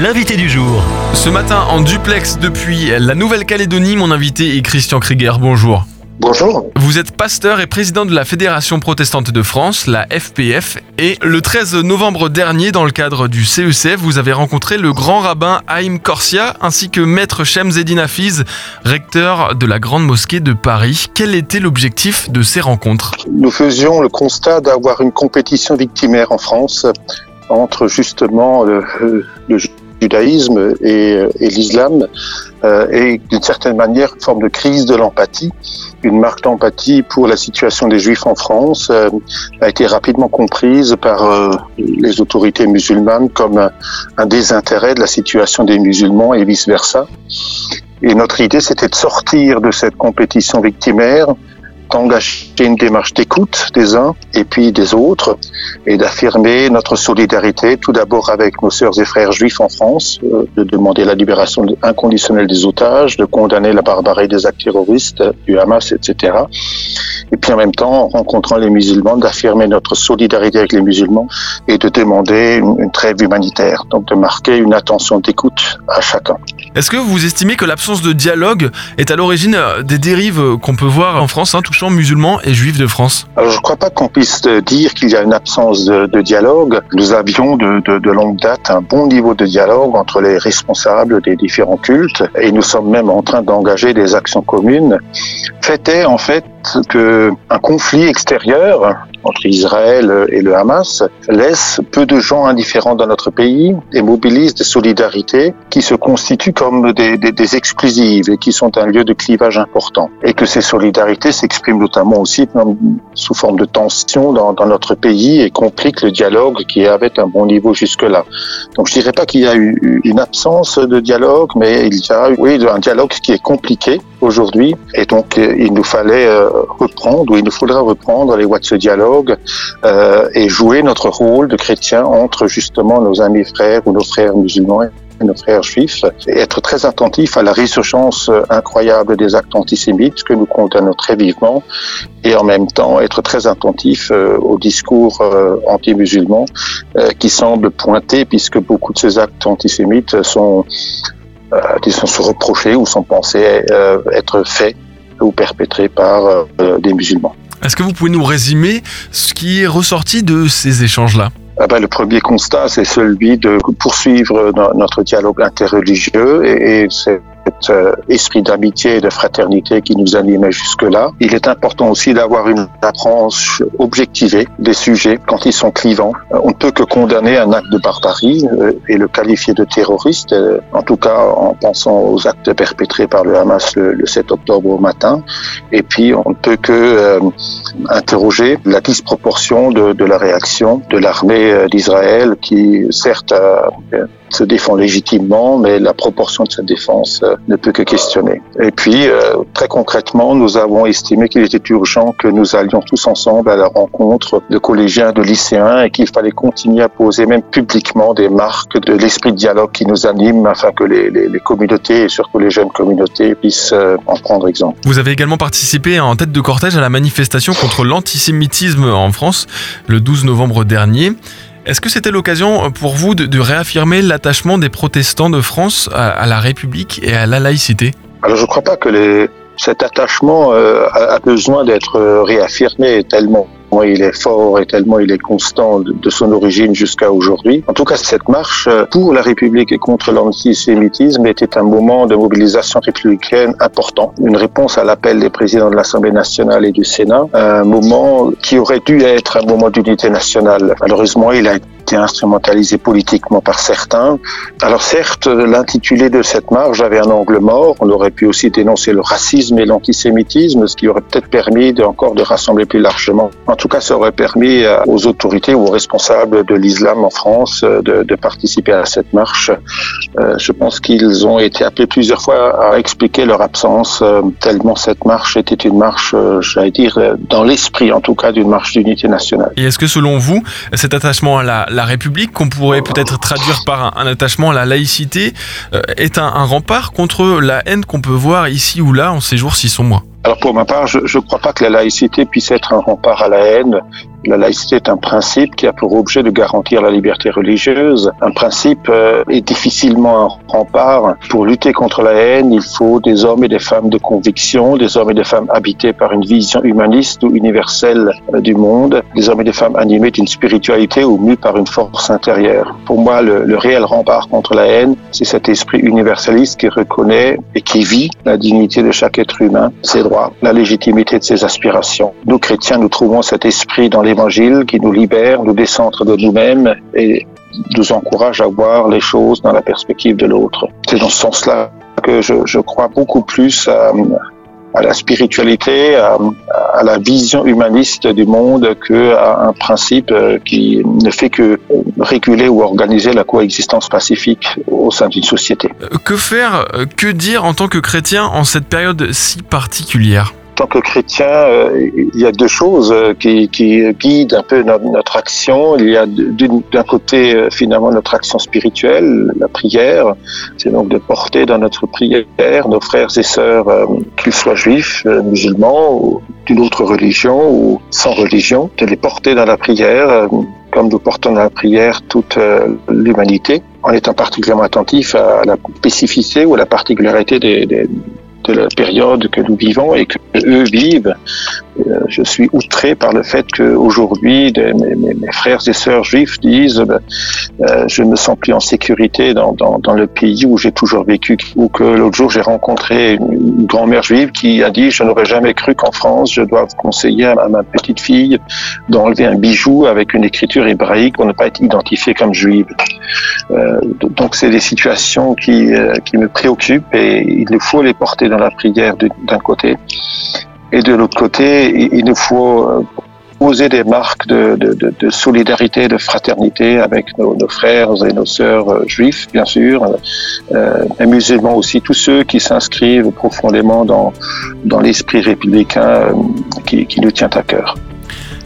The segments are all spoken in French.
l'invité du jour. Ce matin en duplex depuis la Nouvelle-Calédonie, mon invité est Christian Krieger. Bonjour. Bonjour. Vous êtes pasteur et président de la Fédération protestante de France, la FPF, et le 13 novembre dernier, dans le cadre du CECF, vous avez rencontré le grand rabbin Haïm Korsia ainsi que maître Shem Zedin Hafiz, recteur de la Grande Mosquée de Paris. Quel était l'objectif de ces rencontres? Nous faisions le constat d'avoir une compétition victimaire en France entre justement le, le judaïsme et, et l'islam euh, et d'une certaine manière une forme de crise de l'empathie. Une marque d'empathie pour la situation des juifs en France euh, a été rapidement comprise par euh, les autorités musulmanes comme un, un désintérêt de la situation des musulmans et vice-versa. Et notre idée, c'était de sortir de cette compétition victimaire d'engager une démarche d'écoute des uns et puis des autres et d'affirmer notre solidarité tout d'abord avec nos sœurs et frères juifs en France, euh, de demander la libération inconditionnelle des otages, de condamner la barbarie des actes terroristes du Hamas, etc. Et puis en même temps, en rencontrant les musulmans, d'affirmer notre solidarité avec les musulmans et de demander une, trêve humanitaire, donc de marquer une attention d'écoute à chacun. Est-ce que vous estimez que l'absence de dialogue est à l'origine des dérives qu'on peut voir en France, hein, musulmans et juifs de France Alors je ne crois pas qu'on puisse dire qu'il y a une absence de, dialogue. Nous avions de, de, longue date un bon niveau de dialogue entre les responsables des différents cultes et nous sommes même en train d'engager des actions communes. Fait est en fait que un conflit extérieur entre Israël et le Hamas laisse peu de gens indifférents dans notre pays et mobilise des solidarités qui se constituent comme des, exclusives et qui sont un lieu de clivage important. Et que ces solidarités s'expriment notamment aussi sous forme de tension dans, notre pays et compliquent le dialogue qui avait un bon niveau jusque-là. Donc je dirais pas qu'il y a eu une absence de dialogue, mais il y a oui un dialogue qui est compliqué aujourd'hui et donc il nous fallait reprendre ou il nous faudra reprendre les voies de ce dialogue euh, et jouer notre rôle de chrétien entre justement nos amis frères ou nos frères musulmans et nos frères juifs et être très attentif à la résurgence incroyable des actes antisémites que nous condamnons très vivement et en même temps être très attentif euh, aux discours euh, anti-musulmans euh, qui semblent pointer puisque beaucoup de ces actes antisémites sont euh, disons, se reprocher ou sont pensés euh, être faits ou perpétrés par euh, des musulmans. Est-ce que vous pouvez nous résumer ce qui est ressorti de ces échanges-là ah ben, le premier constat, c'est celui de poursuivre notre dialogue interreligieux et, c'est euh, esprit d'amitié et de fraternité qui nous animait jusque-là. Il est important aussi d'avoir une approche objectivée des sujets quand ils sont clivants. On ne peut que condamner un acte de barbarie euh, et le qualifier de terroriste, euh, en tout cas en pensant aux actes perpétrés par le Hamas le, le 7 octobre au matin. Et puis on ne peut que euh, interroger la disproportion de, de la réaction de l'armée d'Israël qui certes a se défend légitimement, mais la proportion de cette défense euh, ne peut que questionner. Et puis, euh, très concrètement, nous avons estimé qu'il était urgent que nous allions tous ensemble à la rencontre de collégiens, de lycéens, et qu'il fallait continuer à poser même publiquement des marques de l'esprit de dialogue qui nous anime, afin que les, les, les communautés, et surtout les jeunes communautés, puissent euh, en prendre exemple. Vous avez également participé en tête de cortège à la manifestation contre l'antisémitisme en France le 12 novembre dernier. Est-ce que c'était l'occasion pour vous de, réaffirmer l'attachement des protestants de France à, la République et à la laïcité? Alors je ne crois pas que cet attachement euh, a besoin d'être réaffirmé tellement il est fort et tellement il est constant de, son origine jusqu'à aujourd'hui. En tout cas, cette marche pour la République et contre l'antisémitisme était un moment de mobilisation républicaine important, une réponse à l'appel des présidents de l'Assemblée nationale et du Sénat, un moment qui aurait dû être un moment d'unité nationale. Malheureusement, il a été instrumentalisé politiquement par certains. Alors certes, l'intitulé de cette marche avait un angle mort. On aurait pu aussi dénoncer le racisme et l'antisémitisme, ce qui aurait peut-être permis encore de rassembler plus largement. En tout cas, ça aurait permis aux autorités ou aux responsables de l'islam en France de, de, participer à cette marche. Euh, je pense qu'ils ont été appelés plusieurs fois à expliquer leur absence, euh, tellement cette marche était une marche, euh, j'allais dire, dans l'esprit en tout cas d'une marche d'unité nationale. Et est-ce que selon vous, cet attachement à la, la République, qu'on pourrait peut-être traduire par un, attachement à la laïcité, est un, un rempart contre la haine qu'on peut voir ici ou là en ces jours si sombres Alors pour ma part, je ne crois pas que la laïcité puisse être un rempart à la haine. La laïcité est un principe qui a pour objet de garantir la liberté religieuse. Un principe euh, est difficilement un rempart. Pour lutter contre la haine, il faut des hommes et des femmes de conviction, des hommes et des femmes habités par une vision humaniste ou universelle euh, du monde, des hommes et des femmes animés d'une spiritualité ou mus par une force intérieure. Pour moi, le, le réel rempart contre la haine, c'est cet esprit universaliste qui reconnaît et qui vit la dignité de chaque être humain, ses droits, la légitimité de ses aspirations. Nous, chrétiens, nous trouvons cet esprit dans l'évangile qui nous libère, nous décentre de nous-mêmes et nous encourage à voir les choses dans la perspective de l'autre. C'est dans ce sens-là que je, crois beaucoup plus à, à la spiritualité, à, à, la vision humaniste du monde qu'à un principe euh, qui ne fait que réguler ou organiser la coexistence pacifique au sein d'une société. Euh, que faire, euh, que dire en tant que chrétien en cette période si particulière? Tant que chrétien, euh, il y a deux choses euh, qui, guident un peu notre, action. Il y a d'un côté euh, finalement notre action spirituelle, la prière. C'est donc de porter dans notre prière nos frères et sœurs, qu'ils soient juifs, musulmans ou d'une autre religion ou sans religion, de les porter dans la prière comme nous portons dans la prière toute l'humanité, en étant particulièrement attentif à la spécificité ou à la particularité des, de la période que nous vivons et que eux vivent. Euh, je suis outré par le fait qu'aujourd'hui, mes, mes, frères et sœurs juifs disent ben, euh, je ne me sens plus en sécurité dans, le pays où j'ai toujours vécu. Ou que l'autre jour, j'ai rencontré une, grand-mère juive qui a dit je n'aurais jamais cru qu'en France, je dois conseiller à ma petite fille d'enlever un bijou avec une écriture hébraïque pour ne pas être identifiée comme juive. Euh, donc, c'est des situations qui, qui me préoccupent et il faut les porter dans la prière d'un côté. Et de l'autre côté, il nous faut euh, poser des marques de, de, de, de solidarité, de fraternité avec nos, nos, frères et nos sœurs euh, juifs, bien sûr, euh, et musulmans aussi, tous ceux qui s'inscrivent profondément dans, dans l'esprit républicain euh, qui, qui nous tient à cœur.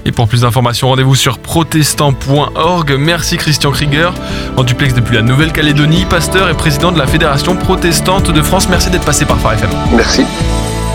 Et pour plus d'informations, rendez-vous sur protestant.org. Merci Christian Krieger, en duplex depuis la Nouvelle-Calédonie, pasteur et président de la Fédération protestante de France. Merci d'être passé par Phare FM. Merci.